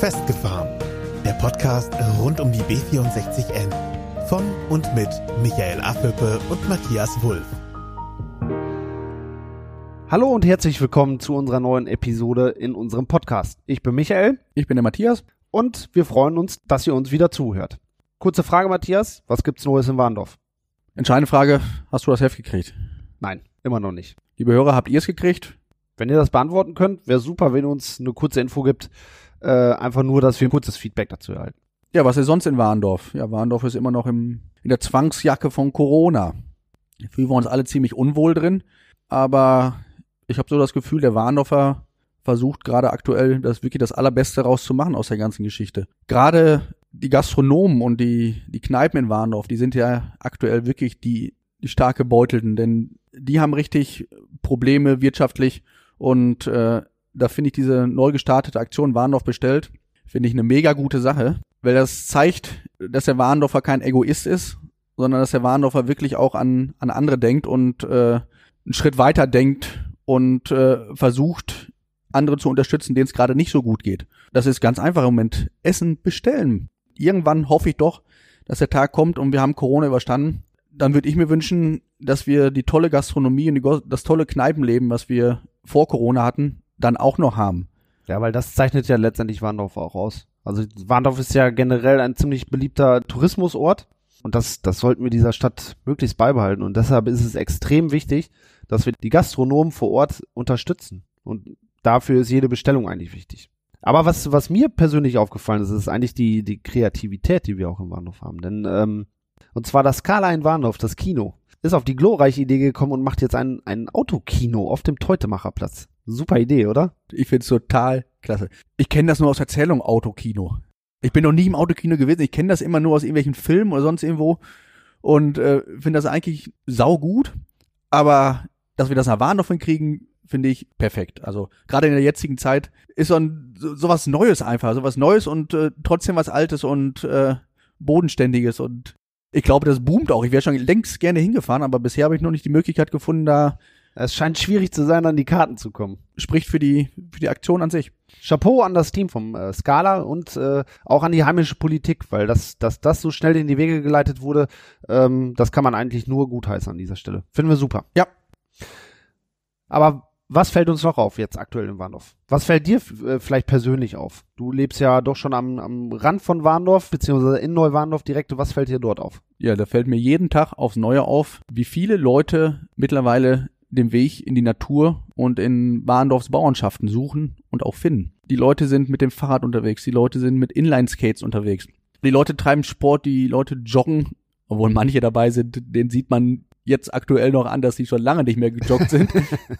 Festgefahren. Der Podcast rund um die B64N. Von und mit Michael Affelpe und Matthias Wulff. Hallo und herzlich willkommen zu unserer neuen Episode in unserem Podcast. Ich bin Michael. Ich bin der Matthias. Und wir freuen uns, dass ihr uns wieder zuhört. Kurze Frage, Matthias. Was gibt's Neues in Warndorf? Entscheidende Frage. Hast du das Heft gekriegt? Nein, immer noch nicht. Liebe Hörer, habt ihr es gekriegt? Wenn ihr das beantworten könnt, wäre super, wenn ihr uns eine kurze Info gibt. Äh, einfach nur, dass wir ein kurzes Feedback dazu erhalten. Ja, was ist sonst in Warndorf? Ja, Warndorf ist immer noch im, in der Zwangsjacke von Corona. Da fühlen wir uns alle ziemlich unwohl drin, aber ich habe so das Gefühl, der Warndorfer versucht gerade aktuell das wirklich das Allerbeste rauszumachen aus der ganzen Geschichte. Gerade die Gastronomen und die, die Kneipen in Warndorf, die sind ja aktuell wirklich die, die starke Beutelten, denn die haben richtig Probleme wirtschaftlich und äh, da finde ich diese neu gestartete Aktion Warndorf bestellt, finde ich eine mega gute Sache, weil das zeigt, dass der Warndorfer kein Egoist ist, sondern dass der Warndorfer wirklich auch an, an andere denkt und äh, einen Schritt weiter denkt und äh, versucht, andere zu unterstützen, denen es gerade nicht so gut geht. Das ist ganz einfach im Moment. Essen bestellen. Irgendwann hoffe ich doch, dass der Tag kommt und wir haben Corona überstanden. Dann würde ich mir wünschen, dass wir die tolle Gastronomie und die, das tolle Kneipenleben, was wir vor Corona hatten, dann auch noch haben. Ja, weil das zeichnet ja letztendlich Warndorf auch aus. Also Warndorf ist ja generell ein ziemlich beliebter Tourismusort und das, das sollten wir dieser Stadt möglichst beibehalten und deshalb ist es extrem wichtig, dass wir die Gastronomen vor Ort unterstützen und dafür ist jede Bestellung eigentlich wichtig. Aber was, was mir persönlich aufgefallen ist, ist eigentlich die, die Kreativität, die wir auch im Warndorf haben. Denn, ähm, und zwar das Skala in Warndorf, das Kino, ist auf die glorreiche Idee gekommen und macht jetzt ein, ein Autokino auf dem Teutemacherplatz. Super Idee, oder? Ich find's total klasse. Ich kenne das nur aus Erzählung Autokino. Ich bin noch nie im Autokino gewesen. Ich kenne das immer nur aus irgendwelchen Filmen oder sonst irgendwo und äh, finde das eigentlich saugut. Aber dass wir das nach Warndorf hinkriegen, finde ich perfekt. Also gerade in der jetzigen Zeit ist so, ein, so, so was Neues einfach, so was Neues und äh, trotzdem was Altes und äh, Bodenständiges und ich glaube, das boomt auch. Ich wäre schon längst gerne hingefahren, aber bisher habe ich noch nicht die Möglichkeit gefunden, da. Es scheint schwierig zu sein, an die Karten zu kommen. Spricht für die für die Aktion an sich. Chapeau an das Team vom äh, Scala und äh, auch an die heimische Politik, weil das, dass das so schnell in die Wege geleitet wurde, ähm, das kann man eigentlich nur gutheißen an dieser Stelle. Finden wir super. Ja. Aber was fällt uns noch auf jetzt aktuell in Warndorf? Was fällt dir äh, vielleicht persönlich auf? Du lebst ja doch schon am, am Rand von Warndorf, beziehungsweise in Neuwarndorf direkt. Was fällt dir dort auf? Ja, da fällt mir jeden Tag aufs Neue auf, wie viele Leute mittlerweile den Weg in die Natur und in Warndorfs Bauernschaften suchen und auch finden. Die Leute sind mit dem Fahrrad unterwegs, die Leute sind mit Inline-Skates unterwegs. Die Leute treiben Sport, die Leute joggen, obwohl manche dabei sind, den sieht man jetzt aktuell noch an, dass die schon lange nicht mehr gejoggt sind.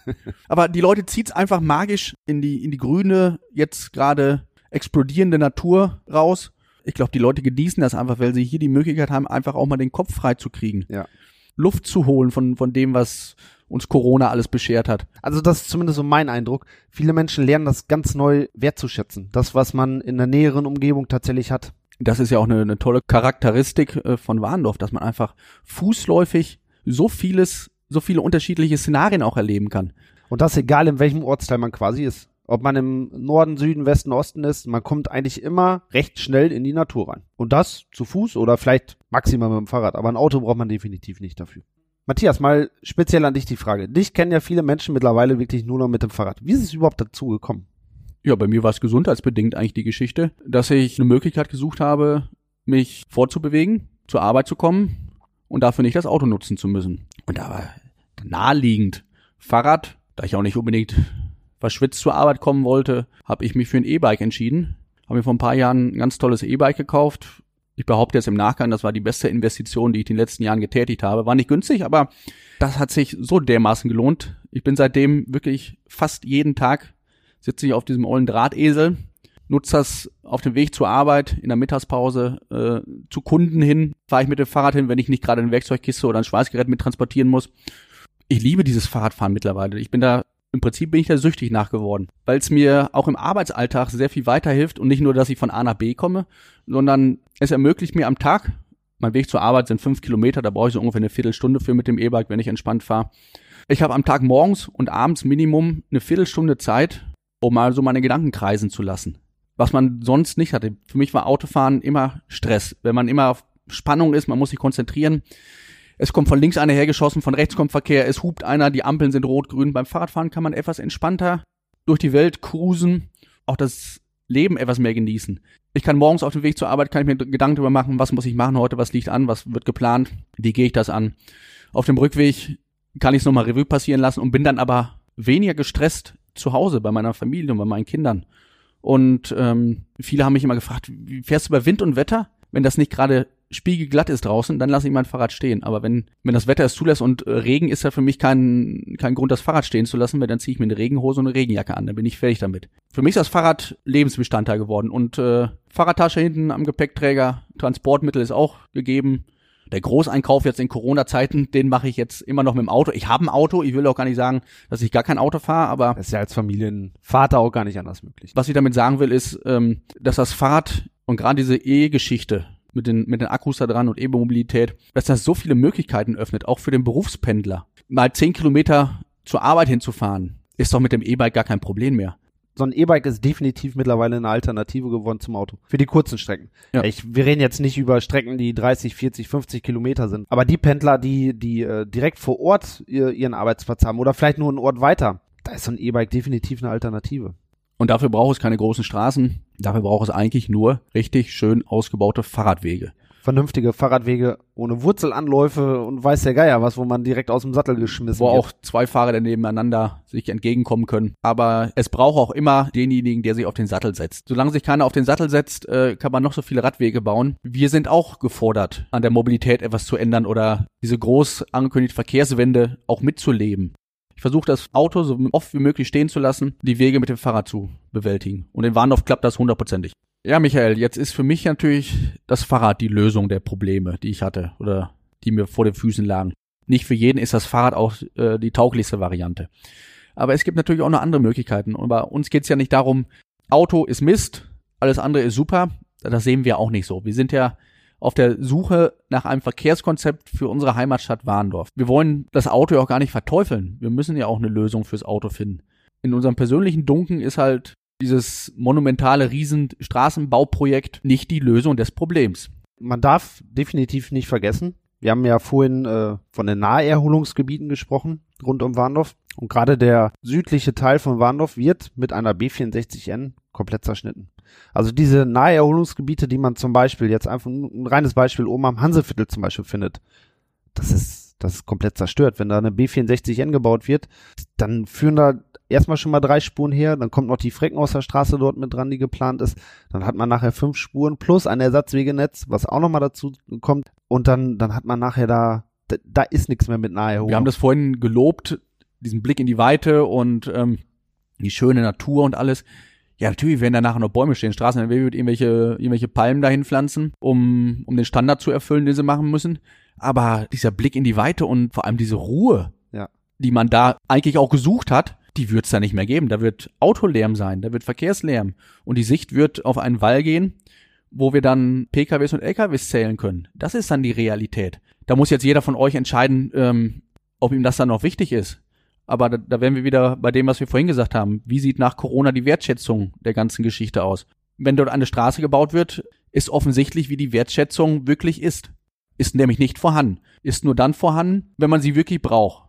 Aber die Leute zieht's einfach magisch in die, in die grüne, jetzt gerade explodierende Natur raus. Ich glaube, die Leute genießen das einfach, weil sie hier die Möglichkeit haben, einfach auch mal den Kopf frei zu kriegen. Ja. Luft zu holen von, von dem, was uns Corona alles beschert hat. Also das ist zumindest so mein Eindruck. Viele Menschen lernen das ganz neu wertzuschätzen. Das, was man in der näheren Umgebung tatsächlich hat. Das ist ja auch eine, eine tolle Charakteristik äh, von Warndorf, dass man einfach fußläufig so vieles, so viele unterschiedliche Szenarien auch erleben kann. Und das egal, in welchem Ortsteil man quasi ist. Ob man im Norden, Süden, Westen, Osten ist, man kommt eigentlich immer recht schnell in die Natur rein. Und das zu Fuß oder vielleicht maximal mit dem Fahrrad. Aber ein Auto braucht man definitiv nicht dafür. Matthias, mal speziell an dich die Frage. Dich kennen ja viele Menschen mittlerweile wirklich nur noch mit dem Fahrrad. Wie ist es überhaupt dazu gekommen? Ja, bei mir war es gesundheitsbedingt eigentlich die Geschichte, dass ich eine Möglichkeit gesucht habe, mich fortzubewegen, zur Arbeit zu kommen und dafür nicht das Auto nutzen zu müssen. Und da war naheliegend Fahrrad, da ich auch nicht unbedingt verschwitzt zur Arbeit kommen wollte, habe ich mich für ein E-Bike entschieden. Habe mir vor ein paar Jahren ein ganz tolles E-Bike gekauft. Ich behaupte jetzt im Nachgang, das war die beste Investition, die ich in den letzten Jahren getätigt habe. War nicht günstig, aber das hat sich so dermaßen gelohnt. Ich bin seitdem wirklich fast jeden Tag sitze ich auf diesem ollen Drahtesel nutze das auf dem Weg zur Arbeit, in der Mittagspause, äh, zu Kunden hin, fahre ich mit dem Fahrrad hin, wenn ich nicht gerade eine Werkzeugkiste oder ein Schweißgerät mit transportieren muss. Ich liebe dieses Fahrradfahren mittlerweile. Ich bin da, im Prinzip bin ich da süchtig nachgeworden, weil es mir auch im Arbeitsalltag sehr viel weiterhilft und nicht nur, dass ich von A nach B komme, sondern es ermöglicht mir am Tag, mein Weg zur Arbeit sind fünf Kilometer, da brauche ich so ungefähr eine Viertelstunde für mit dem E-Bike, wenn ich entspannt fahre. Ich habe am Tag morgens und abends Minimum eine Viertelstunde Zeit, um mal so meine Gedanken kreisen zu lassen was man sonst nicht hatte. Für mich war Autofahren immer Stress. Wenn man immer auf Spannung ist, man muss sich konzentrieren. Es kommt von links einer hergeschossen, von rechts kommt Verkehr, es hupt einer, die Ampeln sind rot-grün. Beim Fahrradfahren kann man etwas entspannter durch die Welt cruisen, auch das Leben etwas mehr genießen. Ich kann morgens auf dem Weg zur Arbeit, kann ich mir Gedanken darüber machen, was muss ich machen heute, was liegt an, was wird geplant, wie gehe ich das an. Auf dem Rückweg kann ich es nochmal Revue passieren lassen und bin dann aber weniger gestresst zu Hause bei meiner Familie und bei meinen Kindern. Und ähm, viele haben mich immer gefragt, wie fährst du bei Wind und Wetter? Wenn das nicht gerade spiegelglatt ist draußen, dann lasse ich mein Fahrrad stehen. Aber wenn, wenn das Wetter es zulässt und äh, Regen ist ja für mich kein, kein Grund, das Fahrrad stehen zu lassen, weil dann ziehe ich mir eine Regenhose und eine Regenjacke an, dann bin ich fertig damit. Für mich ist das Fahrrad Lebensbestandteil geworden und äh, Fahrradtasche hinten am Gepäckträger, Transportmittel ist auch gegeben. Der Großeinkauf jetzt in Corona-Zeiten, den mache ich jetzt immer noch mit dem Auto. Ich habe ein Auto, ich will auch gar nicht sagen, dass ich gar kein Auto fahre, aber Das ist ja als Familienvater auch gar nicht anders möglich. was ich damit sagen will, ist, ähm, dass das Fahrrad und gerade diese E-Geschichte mit den, mit den Akkus da dran und E-Mobilität, dass das so viele Möglichkeiten öffnet, auch für den Berufspendler. Mal zehn Kilometer zur Arbeit hinzufahren, ist doch mit dem E-Bike gar kein Problem mehr. So ein E-Bike ist definitiv mittlerweile eine Alternative geworden zum Auto. Für die kurzen Strecken. Ja. Ich, wir reden jetzt nicht über Strecken, die 30, 40, 50 Kilometer sind. Aber die Pendler, die, die äh, direkt vor Ort ihr, ihren Arbeitsplatz haben oder vielleicht nur einen Ort weiter, da ist so ein E-Bike definitiv eine Alternative. Und dafür braucht es keine großen Straßen, dafür braucht es eigentlich nur richtig schön ausgebaute Fahrradwege. Vernünftige Fahrradwege ohne Wurzelanläufe und weiß der Geier was, wo man direkt aus dem Sattel geschmissen wo wird. auch zwei Fahrer nebeneinander sich entgegenkommen können. Aber es braucht auch immer denjenigen, der sich auf den Sattel setzt. Solange sich keiner auf den Sattel setzt, äh, kann man noch so viele Radwege bauen. Wir sind auch gefordert, an der Mobilität etwas zu ändern oder diese groß angekündigte Verkehrswende auch mitzuleben. Ich versuche das Auto so oft wie möglich stehen zu lassen, die Wege mit dem Fahrrad zu bewältigen. Und in Warndorf klappt das hundertprozentig. Ja, Michael, jetzt ist für mich natürlich das Fahrrad die Lösung der Probleme, die ich hatte oder die mir vor den Füßen lagen. Nicht für jeden ist das Fahrrad auch äh, die tauglichste Variante. Aber es gibt natürlich auch noch andere Möglichkeiten. Und bei uns geht's ja nicht darum, Auto ist Mist, alles andere ist super. Das sehen wir auch nicht so. Wir sind ja auf der Suche nach einem Verkehrskonzept für unsere Heimatstadt Warndorf. Wir wollen das Auto ja auch gar nicht verteufeln. Wir müssen ja auch eine Lösung fürs Auto finden. In unserem persönlichen Dunken ist halt dieses monumentale Riesenstraßenbauprojekt nicht die Lösung des Problems. man darf definitiv nicht vergessen, wir haben ja vorhin äh, von den Naherholungsgebieten gesprochen, rund um Warndorf. Und gerade der südliche Teil von Warndorf wird mit einer B64N komplett zerschnitten. Also diese Naherholungsgebiete, die man zum Beispiel jetzt einfach ein reines Beispiel oben am Hanseviertel zum Beispiel findet, das ist, das ist komplett zerstört. Wenn da eine B64N gebaut wird, dann führen da erstmal schon mal drei Spuren her, dann kommt noch die Freckenhauser Straße dort mit dran, die geplant ist. Dann hat man nachher fünf Spuren plus ein Ersatzwegenetz, was auch nochmal dazu kommt. Und dann, dann hat man nachher da, da, da ist nichts mehr mit Naherholung. Wir haben das vorhin gelobt, diesen Blick in die Weite und ähm, die schöne Natur und alles. Ja, natürlich werden da nachher noch Bäume stehen, Straßen, dann wird irgendwelche, irgendwelche Palmen dahin pflanzen, um, um den Standard zu erfüllen, den sie machen müssen. Aber dieser Blick in die Weite und vor allem diese Ruhe, Ja. die man da eigentlich auch gesucht hat, die wird es da nicht mehr geben. Da wird Autolärm sein, da wird Verkehrslärm. Und die Sicht wird auf einen Wall gehen, wo wir dann PKWs und LKWs zählen können. Das ist dann die Realität. Da muss jetzt jeder von euch entscheiden, ähm, ob ihm das dann noch wichtig ist. Aber da, da wären wir wieder bei dem, was wir vorhin gesagt haben. Wie sieht nach Corona die Wertschätzung der ganzen Geschichte aus? Wenn dort eine Straße gebaut wird, ist offensichtlich, wie die Wertschätzung wirklich ist. Ist nämlich nicht vorhanden. Ist nur dann vorhanden, wenn man sie wirklich braucht.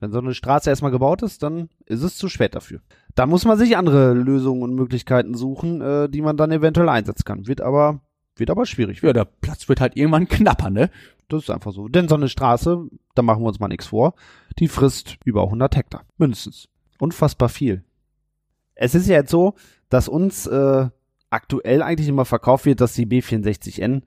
Wenn so eine Straße erstmal gebaut ist, dann ist es zu spät dafür. Da muss man sich andere Lösungen und Möglichkeiten suchen, äh, die man dann eventuell einsetzen kann. Wird aber, wird aber schwierig. Ja, der Platz wird halt irgendwann knapper, ne? Das ist einfach so. Denn so eine Straße, da machen wir uns mal nichts vor, die frisst über 100 Hektar. Mindestens. Unfassbar viel. Es ist ja jetzt so, dass uns äh, aktuell eigentlich immer verkauft wird, dass die B64N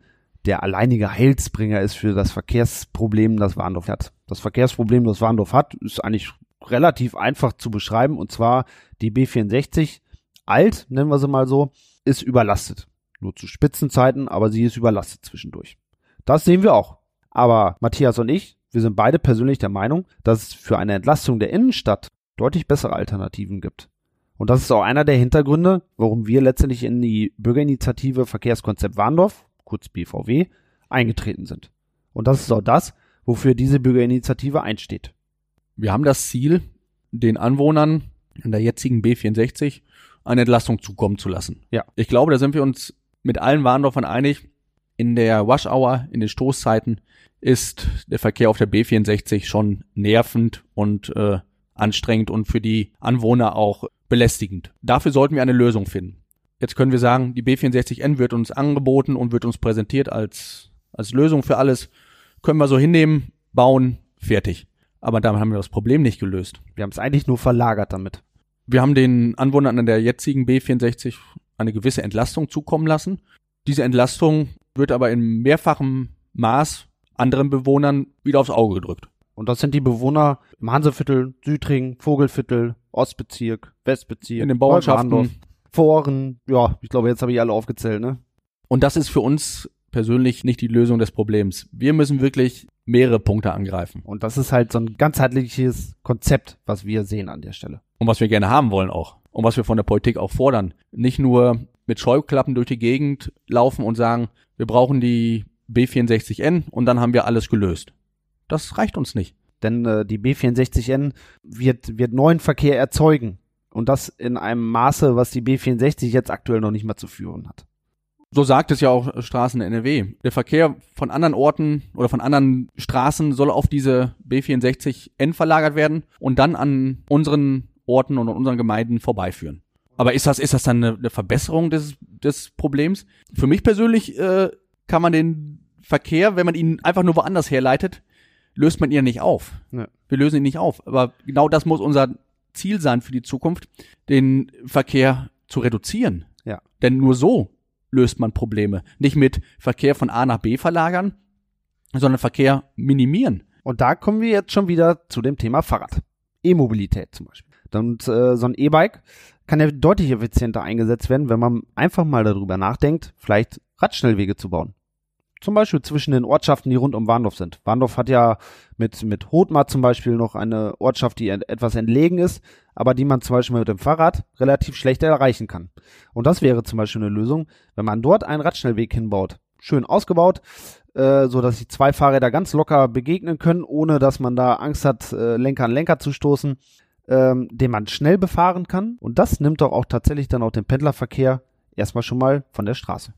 der alleinige Heilsbringer ist für das Verkehrsproblem, das Warndorf hat. Das Verkehrsproblem, das Warndorf hat, ist eigentlich relativ einfach zu beschreiben. Und zwar die B64, alt, nennen wir sie mal so, ist überlastet. Nur zu Spitzenzeiten, aber sie ist überlastet zwischendurch. Das sehen wir auch. Aber Matthias und ich, wir sind beide persönlich der Meinung, dass es für eine Entlastung der Innenstadt deutlich bessere Alternativen gibt. Und das ist auch einer der Hintergründe, warum wir letztendlich in die Bürgerinitiative Verkehrskonzept Warndorf, kurz BVW, eingetreten sind. Und das ist auch das, wofür diese Bürgerinitiative einsteht. Wir haben das Ziel, den Anwohnern in der jetzigen B64 eine Entlastung zukommen zu lassen. Ja. Ich glaube, da sind wir uns mit allen Warndorfern einig. In der Wash Hour, in den Stoßzeiten ist der Verkehr auf der B64 schon nervend und äh, anstrengend und für die Anwohner auch belästigend. Dafür sollten wir eine Lösung finden. Jetzt können wir sagen, die B64N wird uns angeboten und wird uns präsentiert als, als Lösung für alles. Können wir so hinnehmen, bauen, fertig. Aber damit haben wir das Problem nicht gelöst. Wir haben es eigentlich nur verlagert damit. Wir haben den Anwohnern an der jetzigen B64 eine gewisse Entlastung zukommen lassen. Diese Entlastung wird aber in mehrfachem Maß anderen Bewohnern wieder aufs Auge gedrückt. Und das sind die Bewohner im Hanseviertel, Südring, Vogelviertel, Ostbezirk, Westbezirk, In den Bauernschaften. Foren. Ja, ich glaube, jetzt habe ich alle aufgezählt, ne? Und das ist für uns persönlich nicht die Lösung des Problems. Wir müssen wirklich mehrere Punkte angreifen. Und das ist halt so ein ganzheitliches Konzept, was wir sehen an der Stelle. Und was wir gerne haben wollen auch. Und was wir von der Politik auch fordern. Nicht nur mit Scheuklappen durch die Gegend laufen und sagen, wir brauchen die B64N und dann haben wir alles gelöst. Das reicht uns nicht. Denn äh, die B64N wird, wird neuen Verkehr erzeugen. Und das in einem Maße, was die B64 jetzt aktuell noch nicht mal zu führen hat. So sagt es ja auch Straßen NRW. Der Verkehr von anderen Orten oder von anderen Straßen soll auf diese B64N verlagert werden und dann an unseren Orten und an unseren Gemeinden vorbeiführen. Aber ist das, ist das dann eine, eine Verbesserung des, des Problems? Für mich persönlich äh, kann man den Verkehr, wenn man ihn einfach nur woanders herleitet, löst man ihn ja nicht auf. Ja. Wir lösen ihn nicht auf. Aber genau das muss unser Ziel sein für die Zukunft, den Verkehr zu reduzieren. Ja. Denn nur so löst man Probleme. Nicht mit Verkehr von A nach B verlagern, sondern Verkehr minimieren. Und da kommen wir jetzt schon wieder zu dem Thema Fahrrad. E-Mobilität zum Beispiel. Und äh, so ein E-Bike kann ja deutlich effizienter eingesetzt werden, wenn man einfach mal darüber nachdenkt, vielleicht Radschnellwege zu bauen. Zum Beispiel zwischen den Ortschaften, die rund um Warndorf sind. Warndorf hat ja mit, mit Hothmar zum Beispiel noch eine Ortschaft, die etwas entlegen ist, aber die man zum Beispiel mit dem Fahrrad relativ schlecht erreichen kann. Und das wäre zum Beispiel eine Lösung, wenn man dort einen Radschnellweg hinbaut. Schön ausgebaut, äh, so dass die zwei Fahrräder ganz locker begegnen können, ohne dass man da Angst hat, äh, Lenker an Lenker zu stoßen, ähm, den man schnell befahren kann. Und das nimmt doch auch tatsächlich dann auch den Pendlerverkehr erstmal schon mal von der Straße.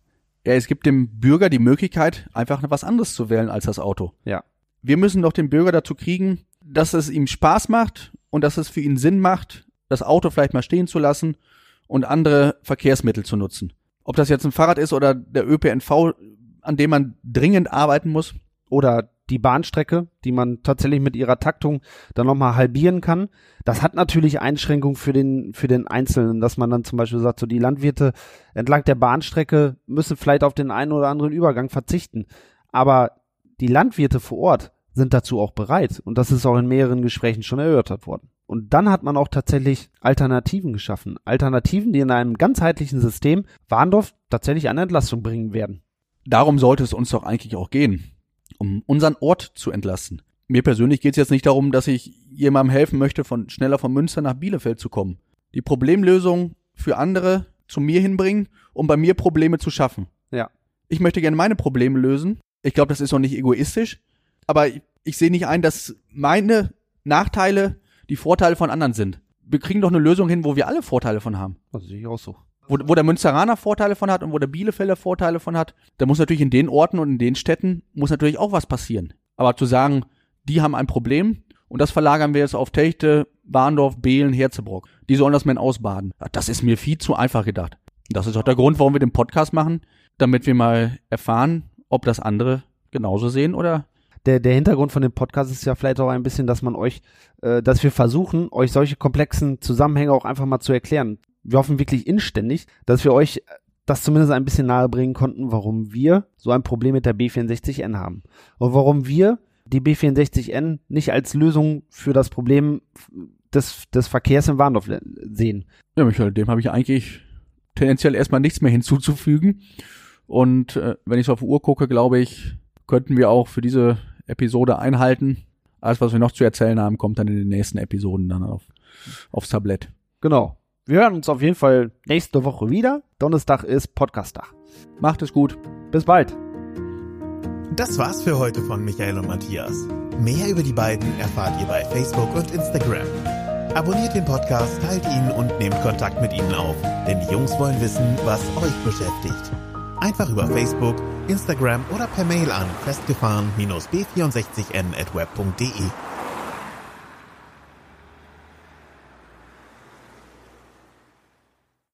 Ja, es gibt dem Bürger die Möglichkeit, einfach was anderes zu wählen als das Auto. Ja. Wir müssen doch den Bürger dazu kriegen, dass es ihm Spaß macht und dass es für ihn Sinn macht, das Auto vielleicht mal stehen zu lassen und andere Verkehrsmittel zu nutzen. Ob das jetzt ein Fahrrad ist oder der ÖPNV, an dem man dringend arbeiten muss. Oder die Bahnstrecke, die man tatsächlich mit ihrer Taktung dann nochmal halbieren kann. Das hat natürlich Einschränkungen für den, für den Einzelnen, dass man dann zum Beispiel sagt, so die Landwirte entlang der Bahnstrecke müssen vielleicht auf den einen oder anderen Übergang verzichten. Aber die Landwirte vor Ort sind dazu auch bereit. Und das ist auch in mehreren Gesprächen schon erörtert worden. Und dann hat man auch tatsächlich Alternativen geschaffen. Alternativen, die in einem ganzheitlichen System Warndorf tatsächlich eine Entlastung bringen werden. Darum sollte es uns doch eigentlich auch gehen, um unseren Ort zu entlasten. Mir persönlich geht es jetzt nicht darum, dass ich jemandem helfen möchte, von schneller von Münster nach Bielefeld zu kommen. Die Problemlösung für andere zu mir hinbringen, um bei mir Probleme zu schaffen. Ja. Ich möchte gerne meine Probleme lösen. Ich glaube, das ist auch nicht egoistisch, aber ich, ich sehe nicht ein, dass meine Nachteile die Vorteile von anderen sind. Wir kriegen doch eine Lösung hin, wo wir alle Vorteile von haben. Das sehe ich auch so. Wo, wo der Münsteraner Vorteile von hat und wo der Bielefelder Vorteile von hat, da muss natürlich in den Orten und in den Städten muss natürlich auch was passieren. Aber zu sagen, die haben ein Problem und das verlagern wir jetzt auf Techte, Warndorf, Behlen, Herzebrock. Die sollen das mal ausbaden. Das ist mir viel zu einfach gedacht. Das ist auch der Grund, warum wir den Podcast machen, damit wir mal erfahren, ob das andere genauso sehen oder der, der Hintergrund von dem Podcast ist ja vielleicht auch ein bisschen, dass man euch, äh, dass wir versuchen, euch solche komplexen Zusammenhänge auch einfach mal zu erklären. Wir hoffen wirklich inständig, dass wir euch das zumindest ein bisschen nahe bringen konnten, warum wir so ein Problem mit der B64N haben. Und warum wir die B64N nicht als Lösung für das Problem des, des Verkehrs im Warndorf sehen. Ja, Michael, dem habe ich eigentlich tendenziell erstmal nichts mehr hinzuzufügen. Und äh, wenn ich so auf die Uhr gucke, glaube ich, könnten wir auch für diese Episode einhalten. Alles, was wir noch zu erzählen haben, kommt dann in den nächsten Episoden dann auf, aufs Tablett. Genau. Wir hören uns auf jeden Fall nächste Woche wieder. Donnerstag ist Podcast-Tag. Macht es gut. Bis bald. Das war's für heute von Michael und Matthias. Mehr über die beiden erfahrt ihr bei Facebook und Instagram. Abonniert den Podcast, teilt ihn und nehmt Kontakt mit ihnen auf, denn die Jungs wollen wissen, was euch beschäftigt. Einfach über Facebook, Instagram oder per Mail an festgefahren-b64n at web.de.